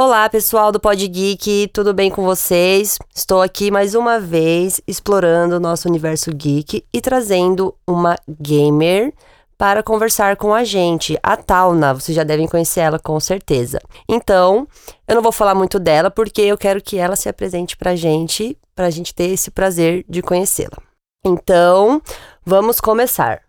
Olá, pessoal do Pod Geek, tudo bem com vocês? Estou aqui mais uma vez explorando o nosso universo geek e trazendo uma gamer para conversar com a gente, a Tauna. Vocês já devem conhecer ela com certeza. Então, eu não vou falar muito dela porque eu quero que ela se apresente pra gente, pra gente ter esse prazer de conhecê-la. Então, vamos começar.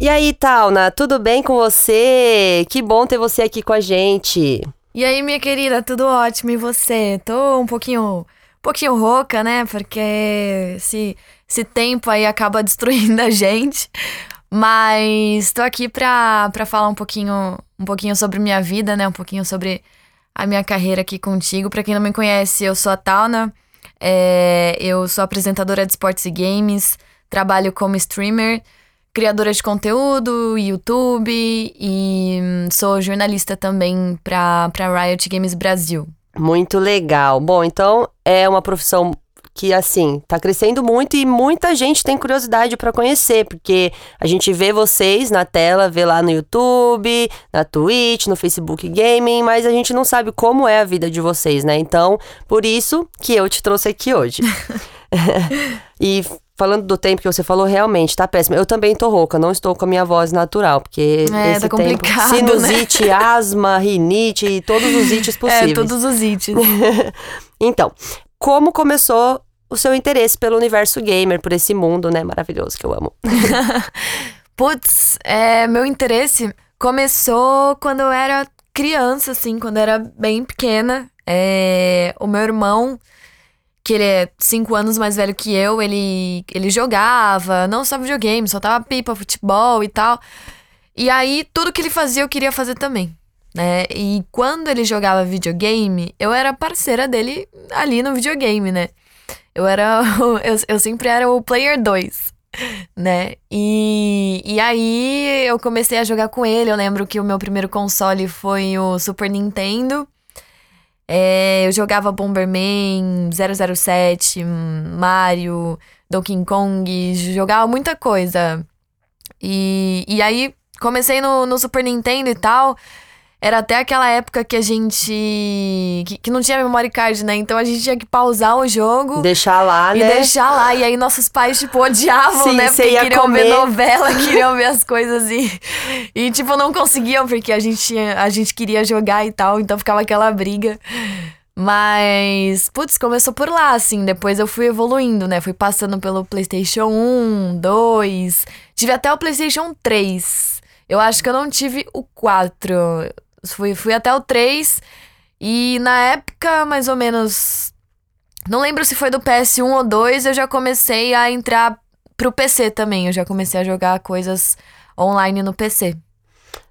E aí, Tauna, tudo bem com você? Que bom ter você aqui com a gente. E aí, minha querida, tudo ótimo e você? Tô um pouquinho, um pouquinho rouca, né? Porque esse, esse tempo aí acaba destruindo a gente. Mas tô aqui pra, pra falar um pouquinho, um pouquinho sobre minha vida, né? Um pouquinho sobre a minha carreira aqui contigo. Pra quem não me conhece, eu sou a Tauna. É, eu sou apresentadora de esportes e games. Trabalho como streamer criadora de conteúdo, YouTube e hum, sou jornalista também para Riot Games Brasil. Muito legal. Bom, então é uma profissão que assim tá crescendo muito e muita gente tem curiosidade para conhecer, porque a gente vê vocês na tela, vê lá no YouTube, na Twitch, no Facebook Gaming, mas a gente não sabe como é a vida de vocês, né? Então, por isso que eu te trouxe aqui hoje. e falando do tempo que você falou, realmente tá péssimo. Eu também tô rouca, não estou com a minha voz natural, porque é, esse tá tempo, sinusite, né? asma, rinite e todos os ites possíveis. É, todos os ites. então, como começou o seu interesse pelo universo gamer, por esse mundo, né, maravilhoso que eu amo? Putz, é, meu interesse começou quando eu era criança, assim, quando eu era bem pequena. É, o meu irmão que ele é cinco anos mais velho que eu, ele, ele jogava, não só videogame, soltava pipa, futebol e tal. E aí, tudo que ele fazia, eu queria fazer também. Né? E quando ele jogava videogame, eu era parceira dele ali no videogame, né? Eu era. Eu, eu sempre era o player 2, né? E, e aí eu comecei a jogar com ele. Eu lembro que o meu primeiro console foi o Super Nintendo. É, eu jogava Bomberman, 007, Mario, Donkey Kong, jogava muita coisa. E, e aí comecei no, no Super Nintendo e tal. Era até aquela época que a gente. Que, que, não tinha memory card, né? Então a gente tinha que pausar o jogo. Deixar lá, e né? E deixar lá. E aí nossos pais, tipo, odiavam, Sim, né? Porque queriam comer. ver novela, queriam ver as coisas e. E, tipo, não conseguiam, porque a gente, tinha, a gente queria jogar e tal. Então ficava aquela briga. Mas, putz, começou por lá, assim. Depois eu fui evoluindo, né? Fui passando pelo PlayStation 1, 2. Tive até o PlayStation 3. Eu acho que eu não tive o 4. Fui, fui até o 3. E na época, mais ou menos. Não lembro se foi do PS1 ou 2, eu já comecei a entrar pro PC também. Eu já comecei a jogar coisas online no PC.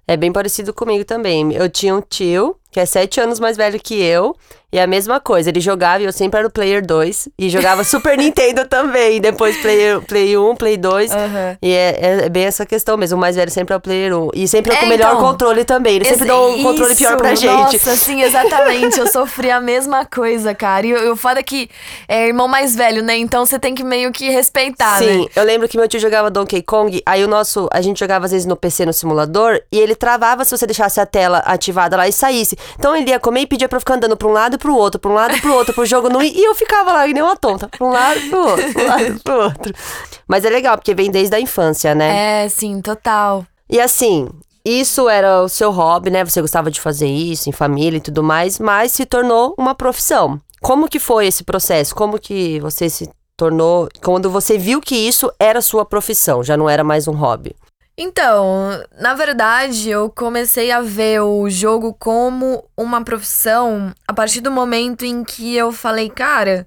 É bem parecido comigo também. Eu tinha um tio que é sete anos mais velho que eu. E é a mesma coisa, ele jogava e eu sempre era o Player 2. E jogava Super Nintendo também. Depois Player, Play 1, Play 2. Uhum. E é, é, bem essa questão mesmo. O mais velho sempre é o Player 1. E sempre é, com o É, melhor então, controle também. Ele sempre dá um controle pior pra gente. Nossa, sim, exatamente. Eu sofri a mesma coisa, cara. E o foda é que é irmão mais velho, né? Então você tem que meio que respeitar, Sim, né? eu lembro que meu tio jogava Donkey Kong, aí o nosso, a gente jogava às vezes no PC no simulador, e ele travava se você deixasse a tela ativada lá e saísse. Então ele ia comer e pedia pra eu ficar andando pra um lado e pro outro, pra um lado e pro outro, pro jogo não ir, e eu ficava lá que nem uma tonta, pra um lado e pro outro, pra um lado e pro outro. Mas é legal, porque vem desde a infância, né? É, sim, total. E assim, isso era o seu hobby, né? Você gostava de fazer isso em família e tudo mais, mas se tornou uma profissão. Como que foi esse processo? Como que você se tornou quando você viu que isso era sua profissão, já não era mais um hobby? Então, na verdade, eu comecei a ver o jogo como uma profissão a partir do momento em que eu falei, cara,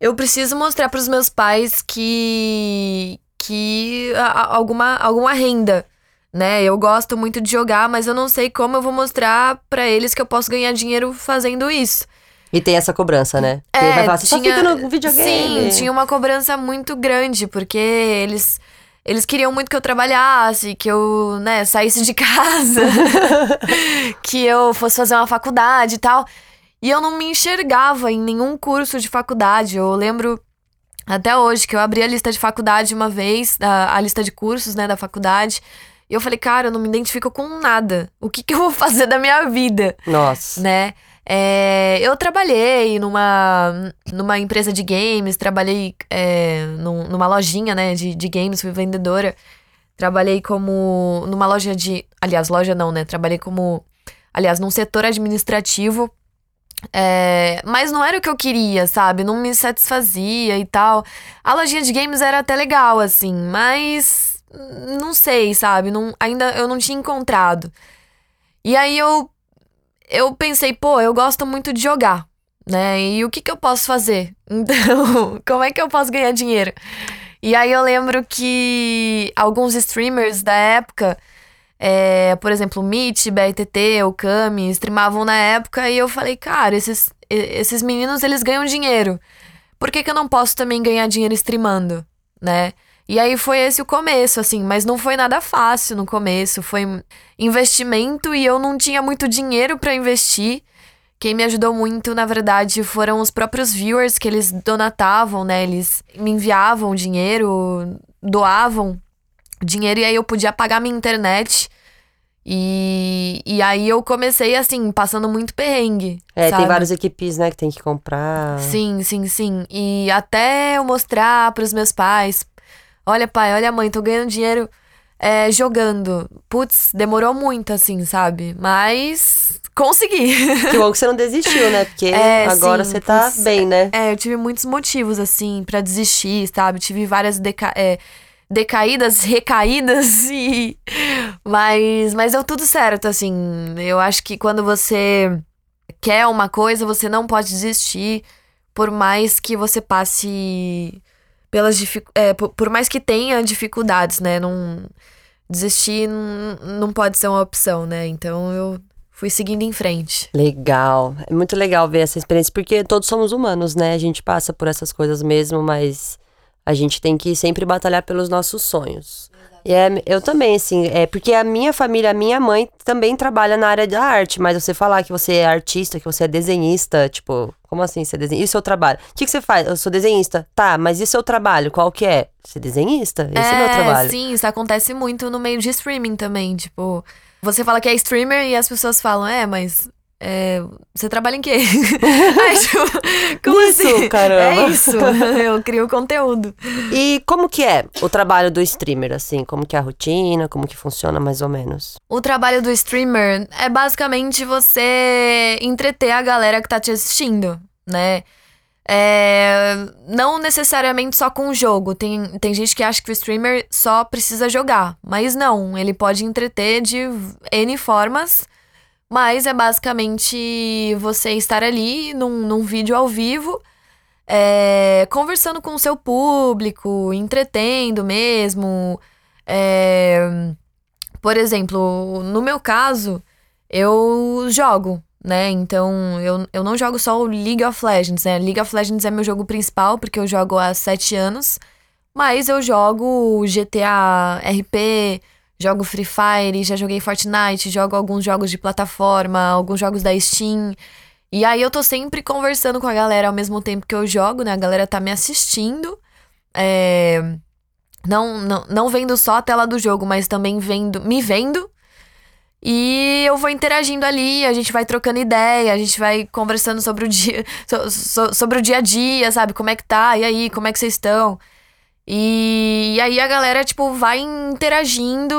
eu preciso mostrar para os meus pais que que a- alguma alguma renda, né? Eu gosto muito de jogar, mas eu não sei como eu vou mostrar para eles que eu posso ganhar dinheiro fazendo isso. E tem essa cobrança, né? Porque vai falar, você só fica no videogame. É, Sim, tinha uma cobrança muito grande, porque eles. Eles queriam muito que eu trabalhasse, que eu, né, saísse de casa, que eu fosse fazer uma faculdade e tal. E eu não me enxergava em nenhum curso de faculdade. Eu lembro Até hoje, que eu abri a lista de faculdade uma vez, a, a lista de cursos, né, da faculdade. E eu falei, cara, eu não me identifico com nada. O que, que eu vou fazer da minha vida? Nossa. Né? É, eu trabalhei numa, numa empresa de games, trabalhei é, num, numa lojinha, né, de, de games, fui vendedora. Trabalhei como numa loja de. Aliás, loja não, né? Trabalhei como. Aliás, num setor administrativo. É, mas não era o que eu queria, sabe? Não me satisfazia e tal. A lojinha de games era até legal, assim, mas. Não sei, sabe? Não, ainda eu não tinha encontrado. E aí eu. Eu pensei, pô, eu gosto muito de jogar, né? E o que, que eu posso fazer? Então, como é que eu posso ganhar dinheiro? E aí eu lembro que alguns streamers da época, é, por exemplo, o Meet, BRTT, o Kami, streamavam na época e eu falei, cara, esses, esses meninos eles ganham dinheiro. Por que, que eu não posso também ganhar dinheiro streamando, né? E aí foi esse o começo, assim, mas não foi nada fácil no começo, foi investimento e eu não tinha muito dinheiro para investir. Quem me ajudou muito, na verdade, foram os próprios viewers que eles donatavam, né? Eles me enviavam dinheiro, doavam dinheiro e aí eu podia pagar minha internet. E, e aí eu comecei assim, passando muito perrengue. É, sabe? tem várias equipes, né, que tem que comprar. Sim, sim, sim. E até eu mostrar pros meus pais: olha, pai, olha, mãe, tô ganhando dinheiro é, jogando. Putz, demorou muito, assim, sabe? Mas consegui. Que bom que você não desistiu, né? Porque É, agora sim, você tá putz, bem, né? É, eu tive muitos motivos, assim, pra desistir, sabe? Tive várias deca é, decaídas, recaídas e. Mas, mas deu tudo certo, assim. Eu acho que quando você quer uma coisa, você não pode desistir, por mais que você passe pelas dific... é, por, por mais que tenha dificuldades, né? Não desistir não, não pode ser uma opção, né? Então eu fui seguindo em frente. Legal. É muito legal ver essa experiência, porque todos somos humanos, né? A gente passa por essas coisas mesmo, mas a gente tem que sempre batalhar pelos nossos sonhos. É, eu também, assim, é porque a minha família, a minha mãe também trabalha na área da arte, mas você falar que você é artista, que você é desenhista, tipo, como assim você é desenhista? E o seu trabalho? O que, que você faz? Eu sou desenhista. Tá, mas e o seu trabalho? Qual que é? Você é desenhista? Esse é, meu trabalho. Sim, isso acontece muito no meio de streaming também. Tipo, você fala que é streamer e as pessoas falam, é, mas. É, você trabalha em quê? Ai, tipo, como Isso, assim? caramba. É isso. Eu crio conteúdo. E como que é o trabalho do streamer, assim? Como que é a rotina? Como que funciona mais ou menos? O trabalho do streamer é basicamente você entreter a galera que tá te assistindo, né? É, não necessariamente só com o jogo. Tem, tem gente que acha que o streamer só precisa jogar. Mas não, ele pode entreter de N formas. Mas é basicamente você estar ali num, num vídeo ao vivo, é, conversando com o seu público, entretendo mesmo. É, por exemplo, no meu caso, eu jogo, né? Então, eu, eu não jogo só o League of Legends, né? League of Legends é meu jogo principal, porque eu jogo há sete anos. Mas eu jogo GTA RP, jogo Free Fire, já joguei Fortnite, jogo alguns jogos de plataforma, alguns jogos da Steam. E aí eu tô sempre conversando com a galera ao mesmo tempo que eu jogo, né? A galera tá me assistindo. É... Não, não, não vendo só a tela do jogo, mas também vendo, me vendo. E eu vou interagindo ali, a gente vai trocando ideia, a gente vai conversando sobre o dia, so- so- sobre o dia a dia, sabe? Como é que tá? E aí, como é que vocês estão? E, aí a galera, tipo, vai interagindo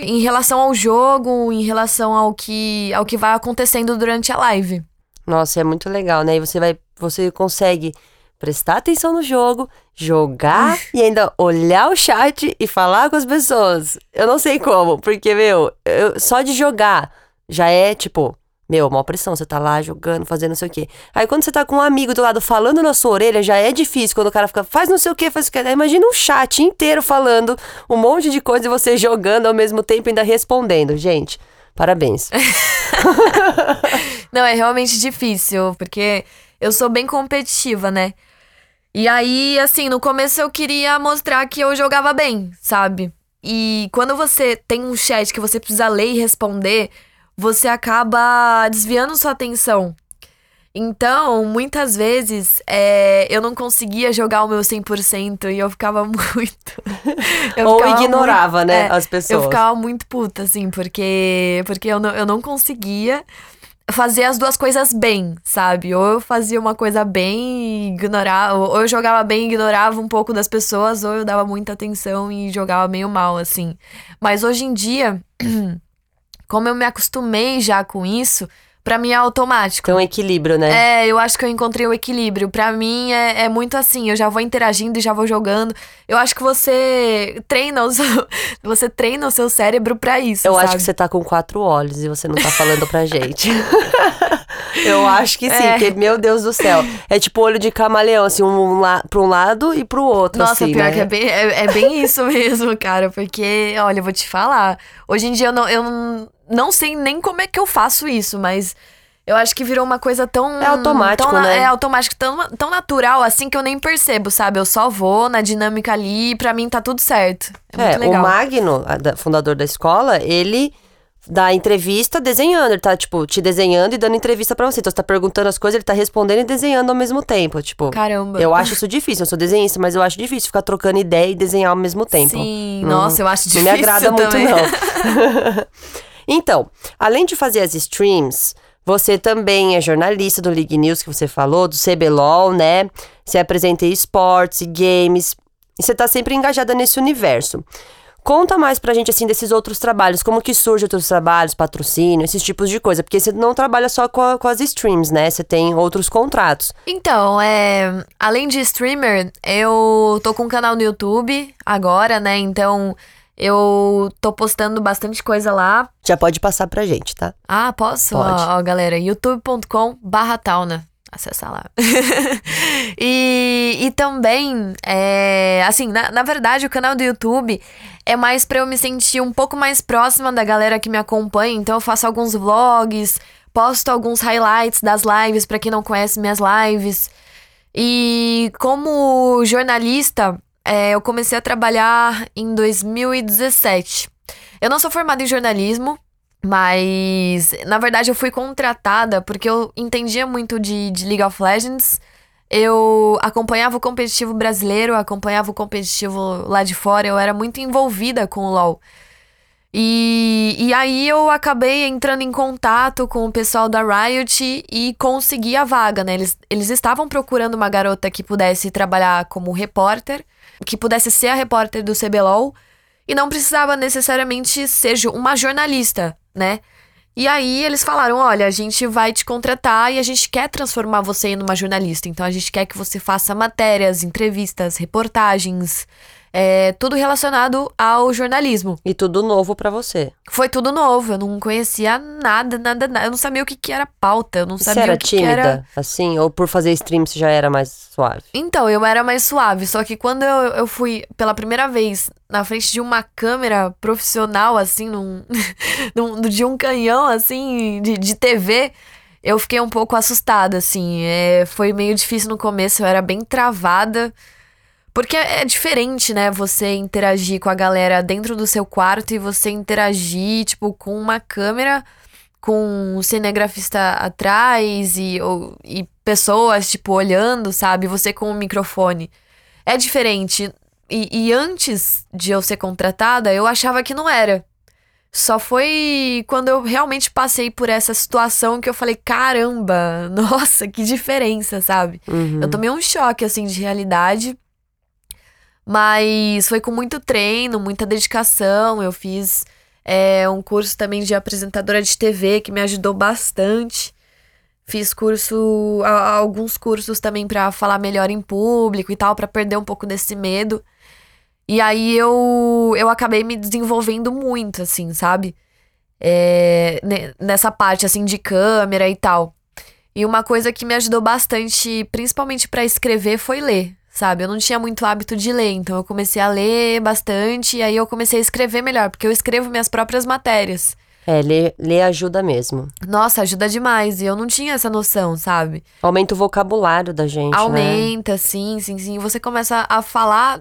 em relação ao jogo, em relação ao que, ao que vai acontecendo durante a live. Nossa, é muito legal, né? E você vai, você consegue prestar atenção no jogo, jogar e ainda olhar o chat e falar com as pessoas. Eu não sei como, porque, meu, eu- só de jogar já é tipo, meu, uma pressão. Você tá lá jogando, fazendo não sei o quê. Aí quando você tá com um amigo do lado falando na sua orelha, já é difícil. Quando o cara fica, faz não sei o quê, faz o quê. Aí Imagina um chat inteiro falando um monte de coisa e você jogando ao mesmo tempo ainda respondendo. Gente, parabéns. Não, é realmente difícil, porque eu sou bem competitiva, né? E aí, assim, no começo eu queria mostrar que eu jogava bem, sabe? E quando você tem um chat que você precisa ler e responder, você acaba desviando sua atenção. Então, muitas vezes, é, eu não conseguia jogar o meu 100% e eu ficava muito. eu Ou ficava ignorava, muito, né, é, as pessoas. Eu ficava muito puta, assim, porque, porque eu, não, eu não conseguia fazer as duas coisas bem, sabe? Ou eu fazia uma coisa bem e ignorava, ou eu jogava bem e ignorava um pouco das pessoas, ou eu dava muita atenção e jogava meio mal, assim. Mas hoje em dia, como eu me acostumei já com isso, Pra mim é automático. Tem um equilíbrio, né? É, eu acho que eu encontrei o equilíbrio. Pra mim é, é muito assim, eu já vou interagindo e já vou jogando. Eu acho que você treina o seu, você treina o seu cérebro pra isso. Eu sabe? acho que você tá com quatro olhos e você não tá falando pra gente. eu acho que sim, é. porque, meu Deus do céu. É tipo olho de camaleão, assim, um la pra um lado e pro outro. Nossa, assim, pior né? que é bem, é, é bem isso mesmo, cara. Porque, olha, eu vou te falar. Hoje em dia eu não. Eu não sei nem como é que eu faço isso, mas eu acho que virou uma coisa tão. É automático, tão, né? É automático, tão, tão natural assim que eu nem percebo, sabe? Eu só vou na dinâmica ali e pra mim tá tudo certo. É, é o Magno, fundador da escola, ele dá entrevista desenhando. Ele tá, tipo, te desenhando e dando entrevista para você. Então você tá perguntando as coisas, ele tá respondendo e desenhando ao mesmo tempo. Tipo, caramba. Eu acho isso difícil. Eu sou desenhista, mas eu acho difícil ficar trocando ideia e desenhar ao mesmo tempo. Sim, hum, nossa, eu acho difícil. Não me agrada também. muito, não. Então, além de fazer as streams, você também é jornalista do League News, que você falou, do CBLOL, né? Você apresenta esportes e games. E você tá sempre engajada nesse universo. Conta mais pra gente, assim, desses outros trabalhos. Como que surgem outros trabalhos, patrocínio, esses tipos de coisa. Porque você não trabalha só com, a, com as streams, né? Você tem outros contratos. Então, é... Além de streamer, eu tô com um canal no YouTube agora, né? Então... Eu tô postando bastante coisa lá. Já pode passar pra gente, tá? Ah, posso? Pode. Ó, ó galera, youtube.com barra tauna. Acessa lá. e, e também, é, assim, na, na verdade, o canal do YouTube é mais pra eu me sentir um pouco mais próxima da galera que me acompanha. Então eu faço alguns vlogs, posto alguns highlights das lives para quem não conhece minhas lives. E como jornalista, é, eu comecei a trabalhar em 2017. Eu não sou formada em jornalismo, mas na verdade eu fui contratada porque eu entendia muito de, de League of Legends. Eu acompanhava o competitivo brasileiro, acompanhava o competitivo lá de fora, eu era muito envolvida com o LoL. E, e aí eu acabei entrando em contato com o pessoal da Riot e consegui a vaga, né? Eles, eles estavam procurando uma garota que pudesse trabalhar como repórter que pudesse ser a repórter do CBLOL e não precisava necessariamente ser uma jornalista, né? E aí eles falaram: olha, a gente vai te contratar e a gente quer transformar você em uma jornalista. Então a gente quer que você faça matérias, entrevistas, reportagens, é, tudo relacionado ao jornalismo. E tudo novo para você. Foi tudo novo, eu não conhecia nada, nada, nada. Eu não sabia o que, que era pauta, eu não sabia você era o que, tímida, que era... assim? Ou por fazer stream você já era mais suave? Então, eu era mais suave, só que quando eu, eu fui pela primeira vez na frente de uma câmera profissional, assim, num, num de um canhão, assim, de, de TV eu fiquei um pouco assustada, assim. É, foi meio difícil no começo, eu era bem travada. Porque é, é diferente, né? Você interagir com a galera dentro do seu quarto e você interagir, tipo, com uma câmera, com um cinegrafista atrás e, ou, e pessoas, tipo, olhando, sabe? Você com o um microfone. É diferente. E, e antes de eu ser contratada, eu achava que não era. Só foi quando eu realmente passei por essa situação que eu falei: caramba, nossa, que diferença, sabe? Uhum. Eu tomei um choque, assim, de realidade. Mas foi com muito treino, muita dedicação. Eu fiz é, um curso também de apresentadora de TV que me ajudou bastante. Fiz curso, alguns cursos também para falar melhor em público e tal, para perder um pouco desse medo. E aí eu, eu acabei me desenvolvendo muito, assim, sabe? É, nessa parte, assim, de câmera e tal. E uma coisa que me ajudou bastante, principalmente para escrever, foi ler sabe? Eu não tinha muito hábito de ler, então eu comecei a ler bastante e aí eu comecei a escrever melhor, porque eu escrevo minhas próprias matérias. É, ler, ler ajuda mesmo. Nossa, ajuda demais. E eu não tinha essa noção, sabe? Aumenta o vocabulário da gente. Né? Aumenta, né? sim, sim, sim. Você começa a falar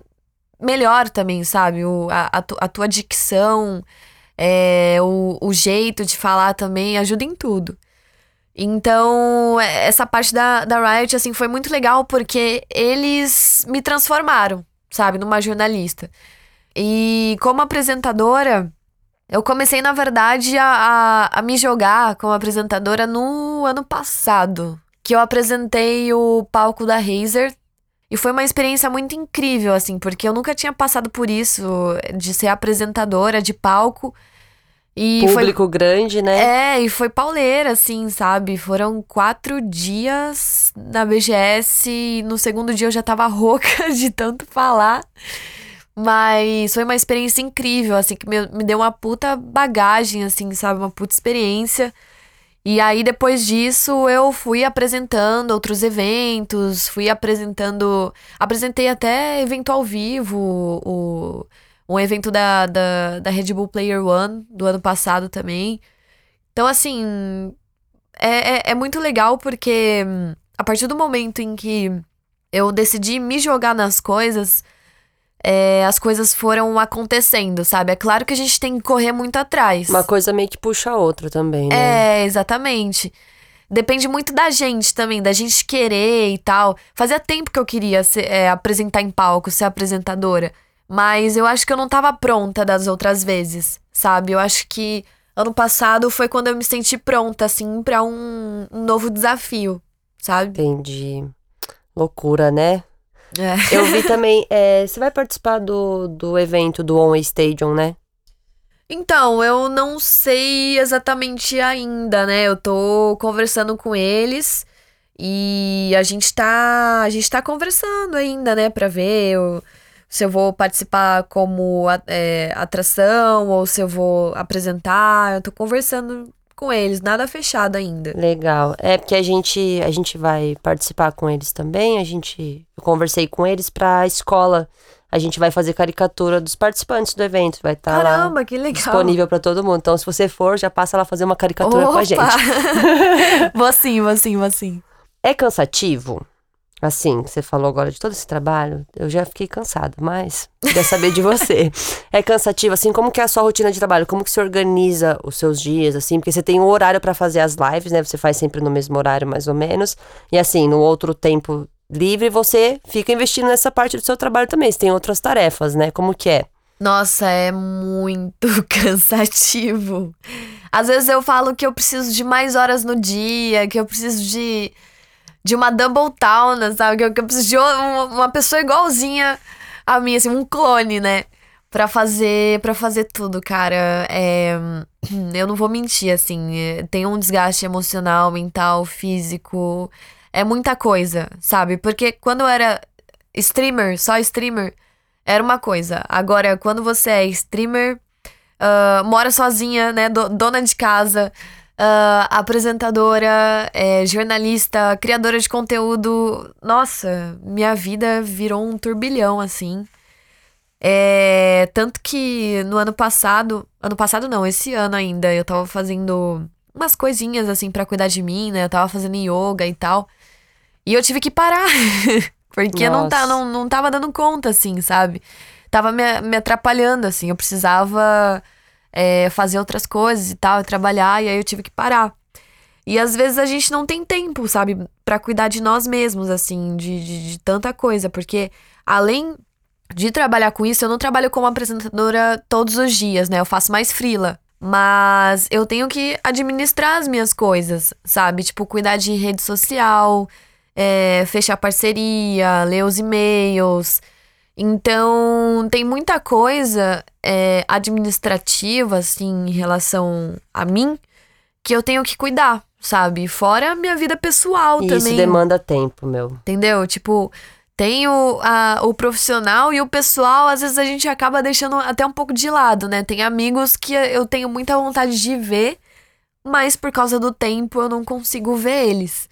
melhor também, sabe? O, a, a, tu, a tua dicção, é, o, o jeito de falar também ajuda em tudo. Então, essa parte da, da Riot, assim, foi muito legal porque eles me transformaram, sabe, numa jornalista. E como apresentadora, eu comecei, na verdade, a, a, a me jogar como apresentadora no ano passado. Que eu apresentei o palco da Razer. E foi uma experiência muito incrível, assim, porque eu nunca tinha passado por isso, de ser apresentadora de palco. E Público foi... grande, né? É, e foi pauleira, assim, sabe? Foram quatro dias na BGS e no segundo dia eu já tava rouca de tanto falar. Mas foi uma experiência incrível, assim, que me, me deu uma puta bagagem, assim, sabe? Uma puta experiência. E aí, depois disso, eu fui apresentando outros eventos, fui apresentando. Apresentei até evento ao vivo, o, um evento da, da, da Red Bull Player One do ano passado também. Então, assim, é, é, é muito legal porque a partir do momento em que eu decidi me jogar nas coisas é, as coisas foram acontecendo, sabe? É claro que a gente tem que correr muito atrás. Uma coisa meio que puxa a outra também, né? É, exatamente. Depende muito da gente também, da gente querer e tal. Fazia tempo que eu queria ser, é, apresentar em palco, ser apresentadora. Mas eu acho que eu não tava pronta das outras vezes, sabe? Eu acho que ano passado foi quando eu me senti pronta, assim, pra um, um novo desafio, sabe? Entendi. Loucura, né? É. Eu vi também. É, você vai participar do, do evento do On Stadium, né? Então, eu não sei exatamente ainda, né? Eu tô conversando com eles e a gente tá, a gente tá conversando ainda, né, para ver eu, se eu vou participar como é, atração ou se eu vou apresentar. Eu tô conversando com eles, nada fechado ainda. Legal. É porque a gente a gente vai participar com eles também. A gente eu conversei com eles para a escola. A gente vai fazer caricatura dos participantes do evento, vai estar tá Caramba, que legal. disponível para todo mundo. Então, se você for, já passa lá fazer uma caricatura Opa! com a gente. vou sim, vou sim, vou sim. É cansativo? Assim, você falou agora de todo esse trabalho, eu já fiquei cansada, mas queria saber de você. é cansativo, assim, como que é a sua rotina de trabalho? Como que você organiza os seus dias, assim? Porque você tem um horário para fazer as lives, né? Você faz sempre no mesmo horário, mais ou menos. E assim, no outro tempo livre, você fica investindo nessa parte do seu trabalho também. Você tem outras tarefas, né? Como que é? Nossa, é muito cansativo. Às vezes eu falo que eu preciso de mais horas no dia, que eu preciso de de uma double town, sabe? Que eu, que eu preciso de uma, pessoa igualzinha a mim, assim, um clone, né? Pra fazer, pra fazer tudo, cara. É, eu não vou mentir, assim. É, tem um desgaste emocional, mental, físico. É muita coisa, sabe? Porque quando eu era streamer, só streamer, era uma coisa. Agora, quando você é streamer, uh, mora sozinha, né? Do, dona de casa uh, apresentadora, é, jornalista, criadora de conteúdo. Nossa, minha vida virou um turbilhão, assim. É, tanto que no ano passado. Ano passado não, esse ano ainda, eu tava fazendo umas coisinhas assim para cuidar de mim, né? Eu tava fazendo yoga e tal. E eu tive que parar. porque não, tá, não, não tava dando conta, assim, sabe? Tava me, me atrapalhando, assim. Eu precisava é, fazer outras coisas e tal, trabalhar, e aí eu tive que parar. E às vezes a gente não tem tempo, sabe, para cuidar de nós mesmos, assim, de, de, de, tanta coisa, porque além de trabalhar com isso, eu não trabalho como apresentadora todos os dias, né? Eu faço mais frila. Mas eu tenho que administrar as minhas coisas, sabe? Tipo, cuidar de rede social, é, fechar parceria, ler os e-mails. Então, tem muita coisa é, administrativa, assim, em relação a mim, que eu tenho que cuidar, sabe? Fora a minha vida pessoal e também. Isso demanda tempo, meu. Entendeu? Tipo, tem o, a, o profissional e o pessoal, às vezes a gente acaba deixando até um pouco de lado, né? Tem amigos que eu tenho muita vontade de ver, mas por causa do tempo eu não consigo ver eles.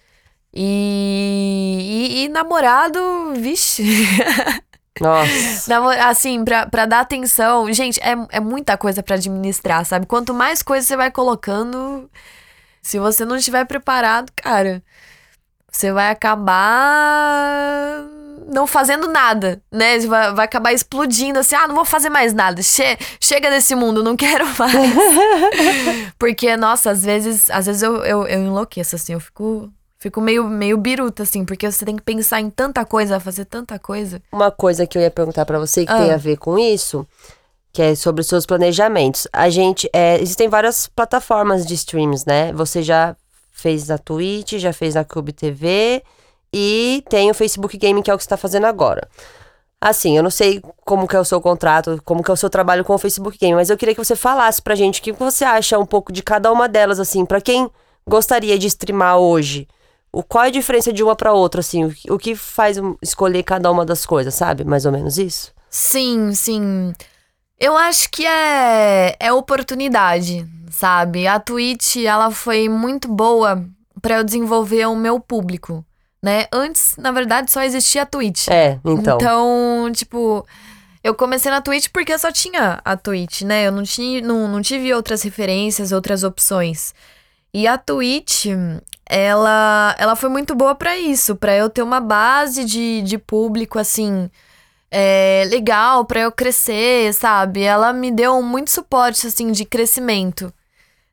E, e, e namorado, vixe. Nossa. Assim, pra, pra dar atenção. Gente, é, é muita coisa para administrar, sabe? Quanto mais coisa você vai colocando, se você não estiver preparado, cara, você vai acabar não fazendo nada, né? Vai, vai acabar explodindo assim, ah, não vou fazer mais nada. Che chega desse mundo, não quero mais. Porque, nossa, às vezes, às vezes eu, eu, eu enlouqueço, assim, eu fico Fico meio, meio biruta, assim, porque você tem que pensar em tanta coisa, fazer tanta coisa. Uma coisa que eu ia perguntar para você que ah. tem a ver com isso, que é sobre os seus planejamentos. A gente, é, existem várias plataformas de streams, né? Você já fez na Twitch, já fez na Cube TV e tem o Facebook Gaming, que é o que você tá fazendo agora. Assim, eu não sei como que é o seu contrato, como que é o seu trabalho com o Facebook Gaming, mas eu queria que você falasse pra gente o que você acha um pouco de cada uma delas, assim, para quem gostaria de streamar hoje o, qual é a diferença de uma para outra, assim? O, o que faz escolher cada uma das coisas, sabe? Mais ou menos isso? Sim, sim. Eu acho que é, é oportunidade, sabe? A Twitch, ela foi muito boa para eu desenvolver o meu público, né? Antes, na verdade, só existia a Twitch. É, então. Então, tipo, eu comecei na Twitch porque eu só tinha a Twitch, né? Eu não, tinha, não, não tive outras referências, outras opções. E a Twitch, ela, ela foi muito boa para isso, para eu ter uma base de, de público, assim, é, legal, para eu crescer, sabe? Ela me deu muito suporte, assim, de crescimento,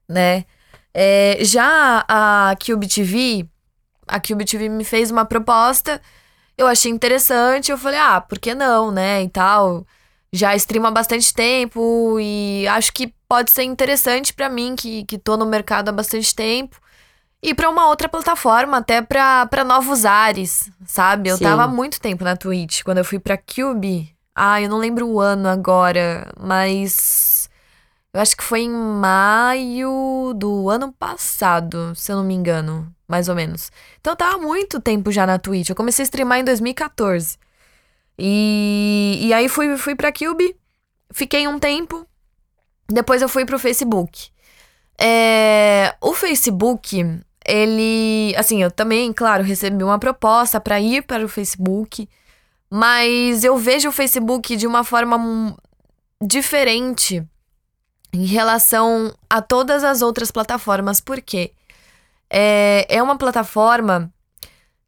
né? É, já a Cube TV, a Cube TV me fez uma proposta, eu achei interessante, eu falei, ah, por que não, né? E tal. Já streamo há bastante tempo e acho que pode ser interessante para mim, que, que tô no mercado há bastante tempo ir para uma outra plataforma, até para novos ares, sabe? Eu Sim. tava há muito tempo na Twitch. Quando eu fui pra Cube, ah, eu não lembro o ano agora, mas eu acho que foi em maio do ano passado, se eu não me engano, mais ou menos. Então eu tava há muito tempo já na Twitch. Eu comecei a streamar em 2014. E, e aí fui, fui pra Cube, fiquei um tempo, depois eu fui pro Facebook. É, o Facebook, ele, assim, eu também, claro, recebi uma proposta para ir para o Facebook, mas eu vejo o Facebook de uma forma diferente em relação a todas as outras plataformas, porque é, é uma plataforma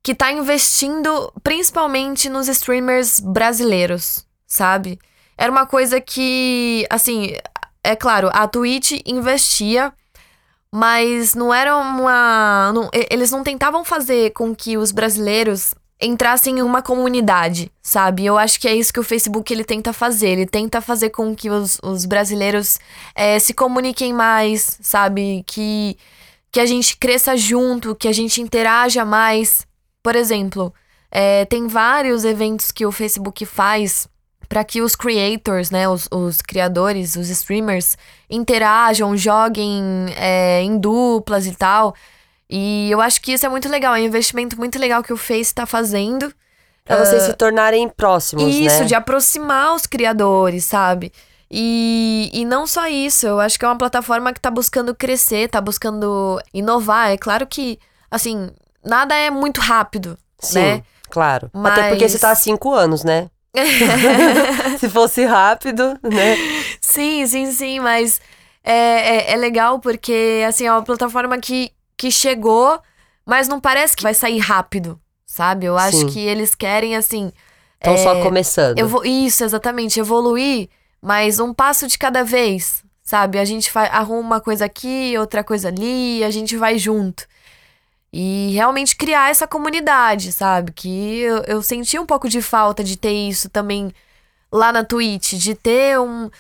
que tá investindo principalmente nos streamers brasileiros, sabe? Era uma coisa que, assim, é claro, a Twitch investia mas não era uma. Não, eles não tentavam fazer com que os brasileiros entrassem em uma comunidade, sabe? Eu acho que é isso que o Facebook ele tenta fazer. Ele tenta fazer com que os, os brasileiros é, se comuniquem mais, sabe? Que, que a gente cresça junto, que a gente interaja mais. Por exemplo, é, tem vários eventos que o Facebook faz para que os creators, né, os, os, criadores, os streamers, interajam, joguem é, em duplas e tal. E eu acho que isso é muito legal, é um investimento muito legal que o Face está fazendo. Pra uh, vocês se tornarem próximos, isso, né? Isso, de aproximar os criadores, sabe? E, e não só isso, eu acho que é uma plataforma que tá buscando crescer, tá buscando inovar. É claro que, assim, nada é muito rápido, Sim, né? claro. Mas... Até porque você tá há cinco anos, né? Se fosse rápido, né? Sim, sim, sim, mas é, é, é, legal porque, assim, é uma plataforma que, que chegou, mas não parece que vai sair rápido, sabe? Eu acho sim. que eles querem, assim. Estão é, só começando. Vou, isso, exatamente, evoluir, mas um passo de cada vez, sabe? A gente arruma uma coisa aqui, outra coisa ali, a gente vai junto. E realmente criar essa comunidade, sabe? Que eu, eu senti um pouco de falta de ter isso também lá na Twitch, de ter um,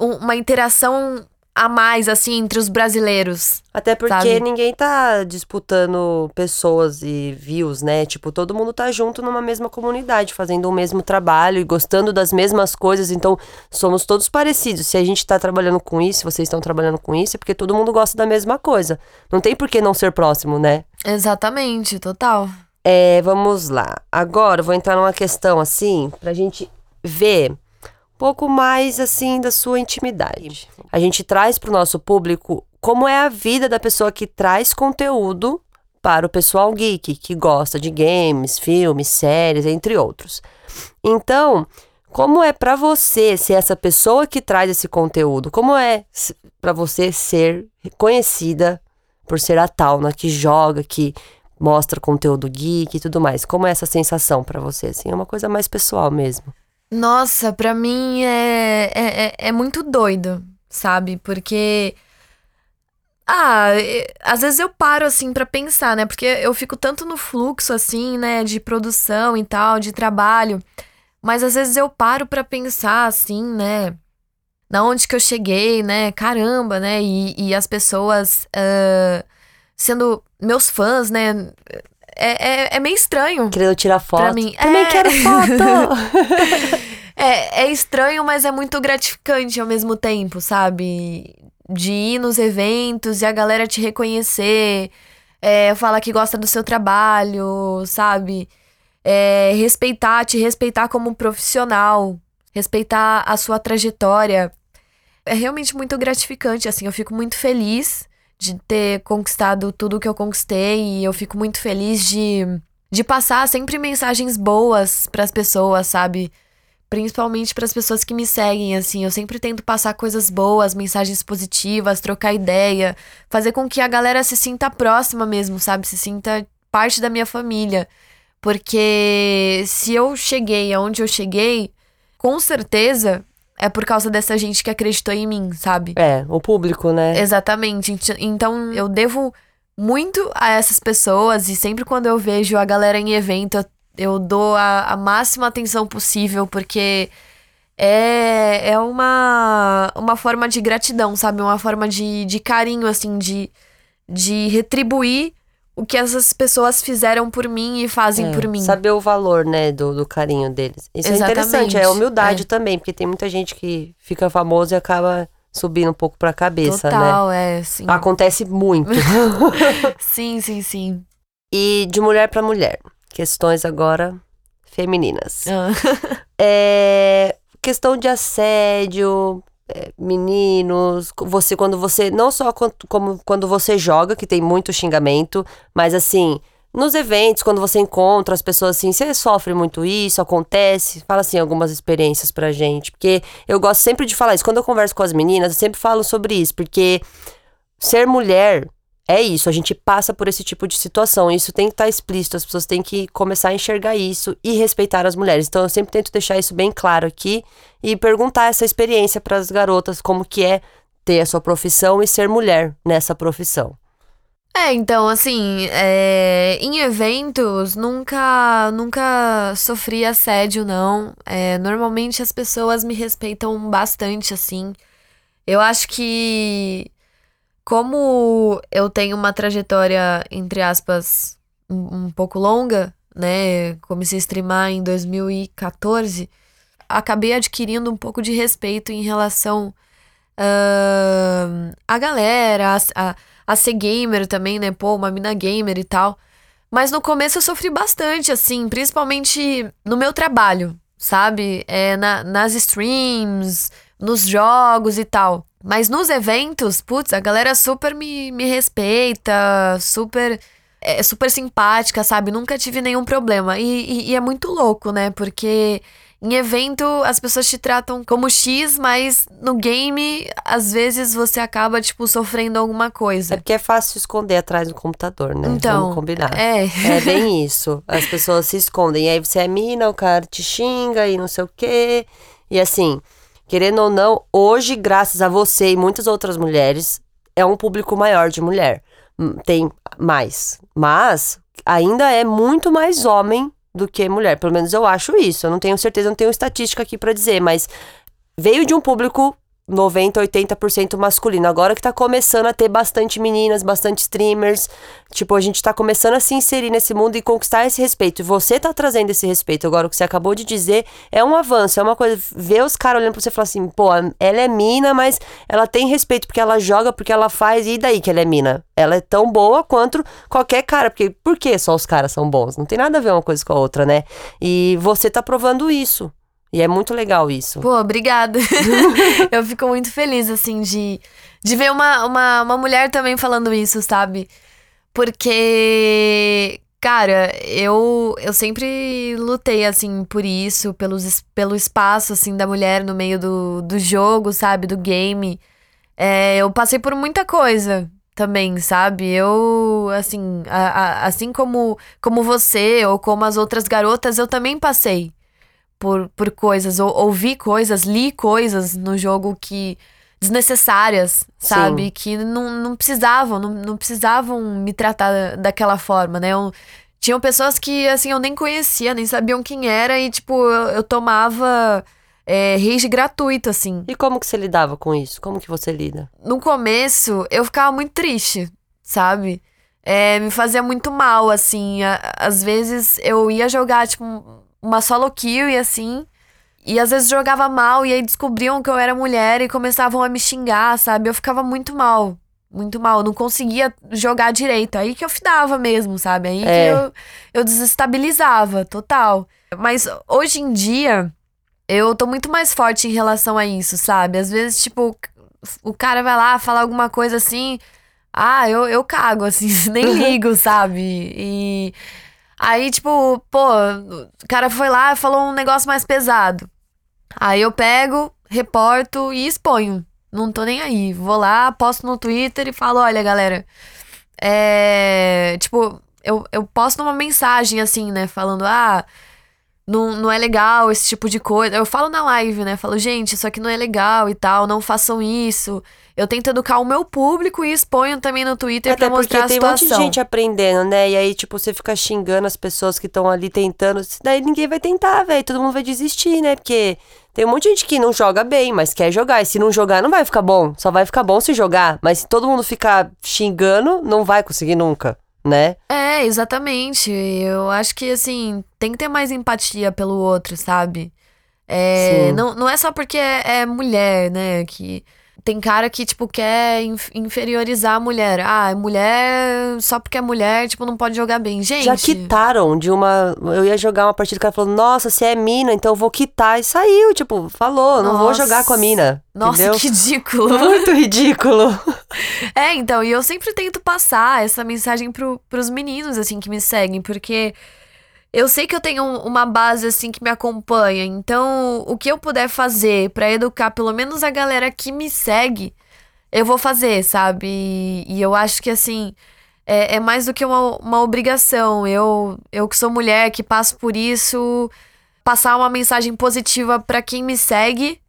uma interação a mais, assim, entre os brasileiros. Até porque sabe? ninguém tá disputando pessoas e views, né? Tipo, todo mundo tá junto numa mesma comunidade, fazendo o mesmo trabalho e gostando das mesmas coisas. Então, somos todos parecidos. Se a gente tá trabalhando com isso, vocês estão trabalhando com isso, é porque todo mundo gosta da mesma coisa. Não tem por que não ser próximo, né? Exatamente, total. É, vamos lá. Agora, eu vou entrar numa questão assim, pra gente ver pouco mais assim da sua intimidade. A gente traz para o nosso público como é a vida da pessoa que traz conteúdo para o pessoal geek, que gosta de games, filmes, séries, entre outros. Então, como é para você ser essa pessoa que traz esse conteúdo? Como é para você ser reconhecida por ser a Tauna que joga, que mostra conteúdo geek e tudo mais. Como é essa sensação para você? Assim, é uma coisa mais pessoal mesmo. Nossa, pra mim é, é, é, é muito doido, sabe? Porque. Ah, às vezes eu paro assim para pensar, né? Porque eu fico tanto no fluxo assim, né, de produção e tal, de trabalho, mas às vezes eu paro para pensar assim, né, na onde que eu cheguei, né? Caramba, né? E, e as pessoas uh, sendo meus fãs, né? É, é, é, meio estranho. Querendo tirar foto. Pra mim. Também é... quero foto! é, é estranho, mas é muito gratificante ao mesmo tempo, sabe? De ir nos eventos e a galera te reconhecer, é, falar que gosta do seu trabalho, sabe? É, respeitar, te respeitar como profissional, respeitar a sua trajetória é realmente muito gratificante, assim, eu fico muito feliz de ter conquistado tudo que eu conquistei e eu fico muito feliz de, de passar sempre mensagens boas para as pessoas, sabe? Principalmente para as pessoas que me seguem, assim, eu sempre tento passar coisas boas, mensagens positivas, trocar ideia, fazer com que a galera se sinta próxima mesmo, sabe? Se sinta parte da minha família. Porque se eu cheguei aonde eu cheguei, com certeza é por causa dessa gente que acreditou em mim, sabe? É, o público, né? Exatamente. Então eu devo muito a essas pessoas e sempre quando eu vejo a galera em evento, eu dou a, a máxima atenção possível, porque é, é uma, uma forma de gratidão, sabe? Uma forma de, de carinho, assim, de, de retribuir o que essas pessoas fizeram por mim e fazem é, por mim. Saber o valor, né, do, do carinho deles. Isso Exatamente. é interessante, é humildade é. também, porque tem muita gente que fica famoso e acaba subindo um pouco pra cabeça, Total, né? Total, é, sim. Acontece muito. sim, sim, sim. E de mulher para mulher, questões agora femininas. Ah. é, questão de assédio, é, meninos, você quando você não só como quando você joga, que tem muito xingamento, mas assim, nos eventos, quando você encontra as pessoas assim, você sofre muito isso, acontece? Fala assim algumas experiências pra gente, porque eu gosto sempre de falar isso. Quando eu converso com as meninas, eu sempre falo sobre isso, porque ser mulher é isso, a gente passa por esse tipo de situação. Isso tem que estar tá explícito, as pessoas têm que começar a enxergar isso e respeitar as mulheres. Então eu sempre tento deixar isso bem claro aqui e perguntar essa experiência para as garotas, como que é ter a sua profissão e ser mulher nessa profissão. É, então, assim, é, em eventos nunca nunca sofri assédio, não. É, normalmente as pessoas me respeitam bastante, assim. Eu acho que como eu tenho uma trajetória, entre aspas, um, um pouco longa, né? Comecei a streamar em 2014, acabei adquirindo um pouco de respeito em relação uh, a galera, a, a, a ser gamer também, né? Pô, uma mina gamer e tal. Mas no começo eu sofri bastante, assim, principalmente no meu trabalho, sabe? É, na, nas streams, nos jogos e tal. Mas nos eventos, putz, a galera super me, me respeita, super. É super simpática, sabe? Nunca tive nenhum problema. E, e, e, é muito louco, né? Porque em evento as pessoas te tratam como X, mas no game, às vezes você acaba, tipo, sofrendo alguma coisa. É porque é fácil esconder atrás do computador, né? Então. Vamos combinar. É. É bem isso. As pessoas se escondem. E aí você é mina, o cara te xinga e não sei o quê. E assim. Querendo ou não, hoje, graças a você e muitas outras mulheres, é um público maior de mulher. Hum, tem mais. Mas ainda é muito mais homem do que mulher. Pelo menos eu acho isso. Eu não tenho certeza, não tenho estatística aqui para dizer, mas veio de um público 90, 80% masculino. Agora que tá começando a ter bastante meninas, bastante streamers. Tipo, a gente tá começando a se inserir nesse mundo e conquistar esse respeito. E você tá trazendo esse respeito. Agora, o que você acabou de dizer é um avanço, é uma coisa. Ver os caras olhando pra você e falar assim, pô, ela é mina, mas ela tem respeito porque ela joga, porque ela faz, e daí que ela é mina? Ela é tão boa quanto qualquer cara. Porque por que só os caras são bons? Não tem nada a ver uma coisa com a outra, né? E você tá provando isso. E é muito legal isso. Pô, obrigada. eu fico muito feliz, assim, de, de ver uma, uma, uma mulher também falando isso, sabe? Porque, cara, eu, eu sempre lutei, assim, por isso, pelos, pelo espaço, assim, da mulher no meio do, do jogo, sabe? Do game. É, eu passei por muita coisa, também, sabe? Eu, assim, a, a, assim como, como você ou como as outras garotas, eu também passei por, por coisas, ou, ouvi coisas, li coisas no jogo que desnecessárias, sabe? Sim. Que não, não precisavam, não, não precisavam me tratar daquela forma, né? Eu, tinham pessoas que, assim, eu nem conhecia, nem sabiam quem era, e, tipo, eu, eu tomava é, rage gratuito, assim. E como que você lidava com isso? Como que você lida? No começo, eu ficava muito triste, sabe? É, me fazia muito mal, assim. às vezes eu ia jogar, tipo, uma solo kill e assim. E às vezes jogava mal e aí descobriam que eu era mulher e começavam a me xingar, sabe? Eu ficava muito mal. Muito mal. Eu não conseguia jogar direito. Aí que eu fidava mesmo, sabe? Aí é. que eu, eu desestabilizava, total. Mas hoje em dia, eu tô muito mais forte em relação a isso, sabe? Às vezes, tipo, o cara vai lá falar alguma coisa assim. Ah, eu, eu cago, assim, nem ligo, sabe? E. Aí, tipo, pô, o cara foi lá e falou um negócio mais pesado. Aí eu pego, reporto e exponho. Não tô nem aí. Vou lá, posto no Twitter e falo: olha, galera. É. Tipo, eu, eu posto uma mensagem assim, né? Falando: ah não, não é legal esse tipo de coisa. Eu falo na live, né? Falo, gente, isso aqui não é legal e tal, não façam isso. Eu tento educar o meu público e exponho também no Twitter Até pra mostrar a situação. tem um monte de gente aprendendo, né? E aí, tipo, você fica xingando as pessoas que estão ali tentando. Daí ninguém vai tentar, velho. Todo mundo vai desistir, né? Porque tem um monte de gente que não joga bem, mas quer jogar. E se não jogar, não vai ficar bom. Só vai ficar bom se jogar. Mas se todo mundo ficar xingando, não vai conseguir nunca né? É, exatamente. Eu acho que, assim, tem que ter mais empatia pelo outro, sabe? É, não, não é só porque é, é mulher, né? Que tem cara que, tipo, quer inferiorizar a mulher. Ah, mulher, só porque é mulher, tipo, não pode jogar bem. Gente. Já quitaram de uma. Eu ia jogar uma partida, o cara falou, nossa, você é mina, então eu vou quitar. E saiu, tipo, falou, não vou jogar com a mina. Nossa, entendeu? que ridículo. Muito ridículo. é, então, e eu sempre tento passar essa mensagem pro, pros meninos, assim, que me seguem, porque eu sei que eu tenho uma base assim que me acompanha, então o que eu puder fazer para educar pelo menos a galera que me segue, eu vou fazer, sabe? E, e eu acho que assim é, é mais do que uma, uma obrigação. Eu, eu que sou mulher, que passo por isso, passar uma mensagem positiva para quem me segue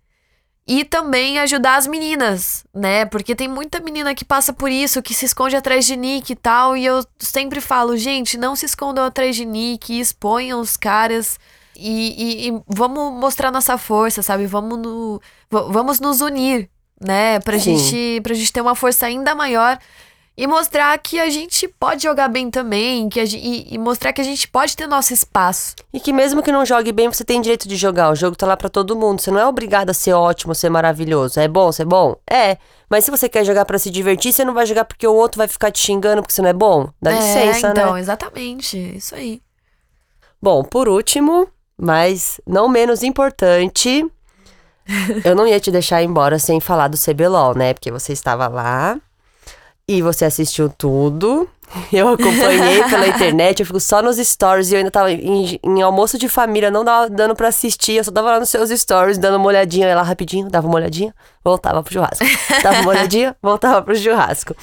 e também ajudar as meninas, né? Porque tem muita menina que passa por isso, que se esconde atrás de nick e tal. E eu sempre falo, gente, não se escondam atrás de nick, exponham os caras. E, e, e vamos mostrar nossa força, sabe? Vamos, no, vamos nos unir, né? Pra gente, pra gente ter uma força ainda maior e mostrar que a gente pode jogar bem também, que gente, e, e, mostrar que a gente pode ter nosso espaço. E que mesmo que não jogue bem, você tem direito de jogar. O jogo tá lá para todo mundo. Você não é obrigado a ser ótimo, ser maravilhoso. É bom, ser bom? É. Mas se você quer jogar para se divertir, você não vai jogar porque o outro vai ficar te xingando porque você não é bom. Dá é, licença, então, né? Então, exatamente. Isso aí. Bom, por último, mas não menos importante, eu não ia te deixar embora sem falar do CBLOL, né? Porque você estava lá e você assistiu tudo. Eu acompanhei pela internet, eu fico só nos stories e eu ainda tava em, em almoço de família, não dava, dando pra assistir, eu só tava lá nos seus stories, dando uma olhadinha lá rapidinho, dava uma olhadinha, voltava pro churrasco. Dava uma olhadinha, voltava pro churrasco.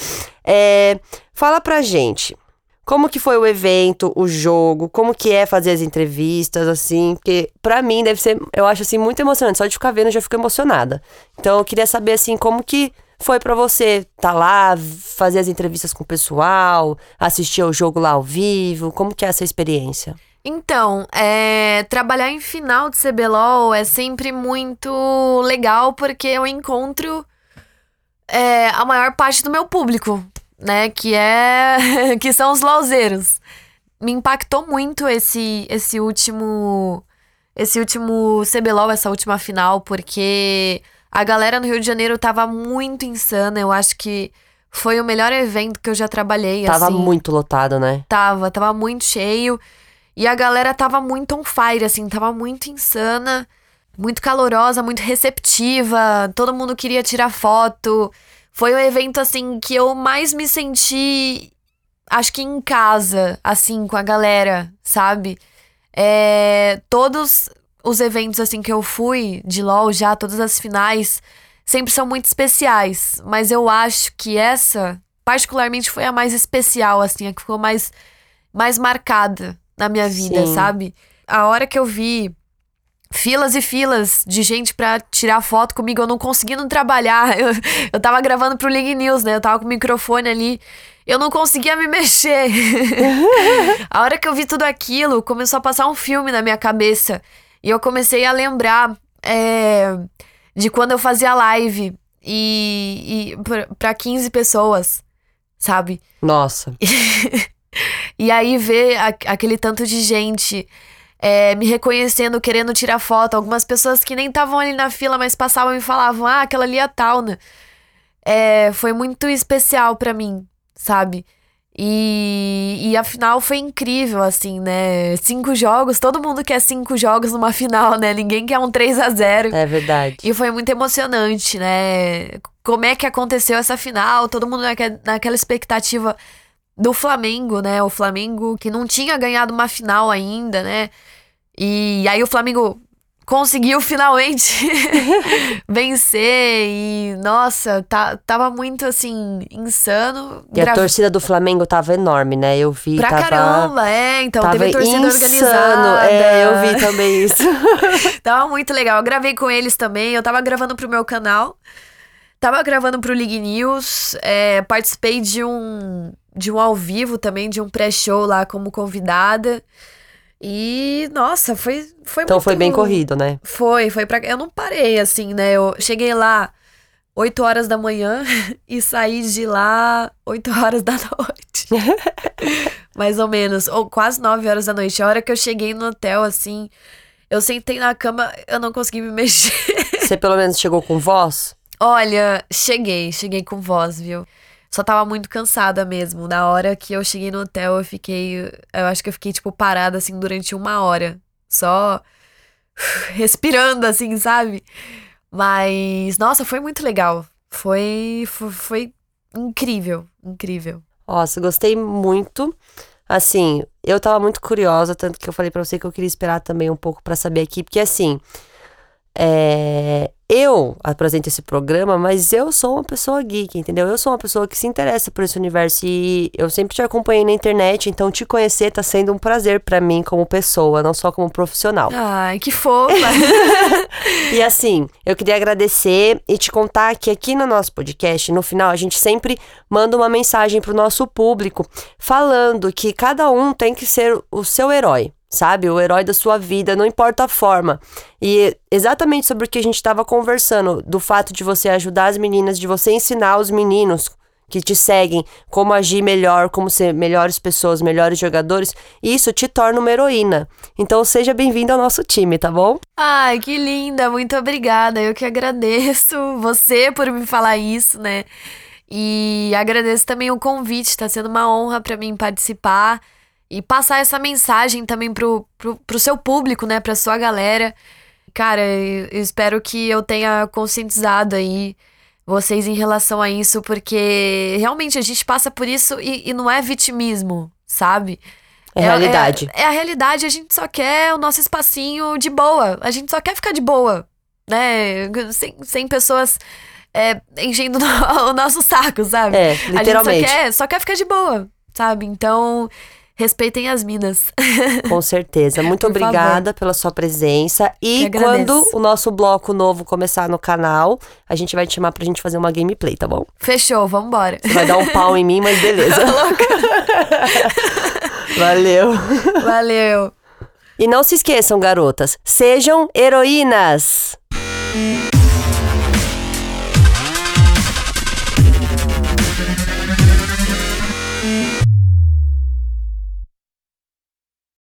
É, fala pra gente, como que foi o evento, o jogo, como que é fazer as entrevistas, assim, porque pra mim deve ser, eu acho assim, muito emocionante, só de ficar vendo eu já fico emocionada. Então eu queria saber, assim, como que foi para você estar tá lá, fazer as entrevistas com o pessoal, assistir ao jogo lá ao vivo? Como que é essa experiência? Então, é, trabalhar em final de CBLOL é sempre muito legal porque eu encontro é, a maior parte do meu público, né? Que é que são os lauzeiros. Me impactou muito esse esse último esse último CBLOL, essa última final, porque a galera no Rio de Janeiro tava muito insana. Eu acho que foi o melhor evento que eu já trabalhei. Tava assim. muito lotado, né? Tava, tava muito cheio. E a galera tava muito on fire, assim, tava muito insana, muito calorosa, muito receptiva. Todo mundo queria tirar foto. Foi o evento, assim, que eu mais me senti, acho que em casa, assim, com a galera, sabe? É, todos os eventos assim que eu fui de LoL já, todas as finais, sempre são muito especiais, mas eu acho que essa particularmente foi a mais especial, assim, a que ficou mais, mais marcada na minha vida, Sim. sabe? A hora que eu vi filas e filas de gente pra tirar foto comigo, eu não conseguindo trabalhar. Eu, eu tava gravando pro League News, né? Eu tava com o microfone ali. Eu não conseguia me mexer. a hora que eu vi tudo aquilo, começou a passar um filme na minha cabeça. E eu comecei a lembrar é, de quando eu fazia live e, e pra 15 pessoas, sabe? Nossa. E aí ver a- aquele tanto de gente é, me reconhecendo, querendo tirar foto. Algumas pessoas que nem estavam ali na fila, mas passavam e falavam: Ah, aquela ali é a Tauna. É, foi muito especial pra mim, sabe? E, e a final foi incrível, assim, né? Cinco jogos, todo mundo quer cinco jogos numa final, né? Ninguém quer um 3 a 0 É verdade. e foi muito emocionante, né? Como é que aconteceu essa final? Todo mundo naque- naquela expectativa do Flamengo, né? O Flamengo que não tinha ganhado uma final ainda, né? E aí o Flamengo conseguiu finalmente vencer e nossa, tá, tava muito assim insano. E a torcida do Flamengo tava enorme, né? Eu vi, Pra tava. caramba, é, então tava teve torcida insano. organizada. É, eu vi também isso. Tava muito legal. Eu gravei com eles também. Eu tava gravando pro meu canal. Tava gravando pro League News. é, participei de um, de um ao vivo também, de um pré-show lá como convidada. E, nossa, foi, foi Então muito... foi bem corrido, né? Foi, foi pra... Eu não parei, assim, né? Eu cheguei lá 8 horas da manhã e saí de lá 8 horas da noite. Mais ou menos. Ou quase 9 horas da noite. A hora que eu cheguei no hotel, assim, eu sentei na cama, eu não consegui me mexer. Você pelo menos chegou com voz? Olha, cheguei, cheguei com voz, viu? Só tava muito cansada mesmo. Na hora que eu cheguei no hotel, eu fiquei. Eu acho que eu fiquei, tipo, parada, assim, durante uma hora. Só respirando, assim, sabe? Mas, nossa, foi muito legal. Foi, foi, foi incrível, incrível. Nossa, gostei muito. Assim, eu tava muito curiosa, tanto que eu falei pra você que eu queria esperar também um pouco pra saber aqui, porque assim, é, eu apresento esse programa, mas eu sou uma pessoa geek, entendeu? Eu sou uma pessoa que se interessa por esse universo e eu sempre te acompanhei na internet, então te conhecer tá sendo um prazer pra mim como pessoa, não só como profissional. Ai, que fofa. E assim, eu queria agradecer e te contar que aqui no nosso podcast, no final, a gente sempre manda uma mensagem pro nosso público falando que cada um tem que ser o seu herói. Sabe, o herói da sua vida, não importa a forma. E exatamente sobre o que a gente estava conversando, do fato de você ajudar as meninas, de você ensinar os meninos que te seguem como agir melhor, como ser melhores pessoas, melhores jogadores, isso te torna uma heroína. Então seja bem-vindo ao nosso time, tá bom? Ai, que linda, muito obrigada. Eu que agradeço você por me falar isso, né? E agradeço também o convite, tá sendo uma honra pra mim participar e passar essa mensagem também pro, pro, pro seu público, né? Pra sua galera. Cara, eu espero que eu tenha conscientizado aí vocês em relação a isso, porque realmente a gente passa por isso e, e não é vitimismo, sabe? É realidade. É, a realidade, a gente só quer o nosso espacinho de boa. A gente só quer ficar de boa, né? Sem, sem pessoas é, enchendo o nosso saco, sabe? É, A gente literalmente. só quer, só quer ficar de boa, sabe? Então, respeitem as minas. Com certeza. Muito Por favor. obrigada pela sua presença. E quando o nosso bloco novo começar no canal, a gente vai te chamar pra gente fazer uma gameplay, tá bom? Fechou, vambora. Você vai dar um pau em mim, mas beleza. Valeu. Valeu. E não se esqueçam, garotas, sejam heroínas.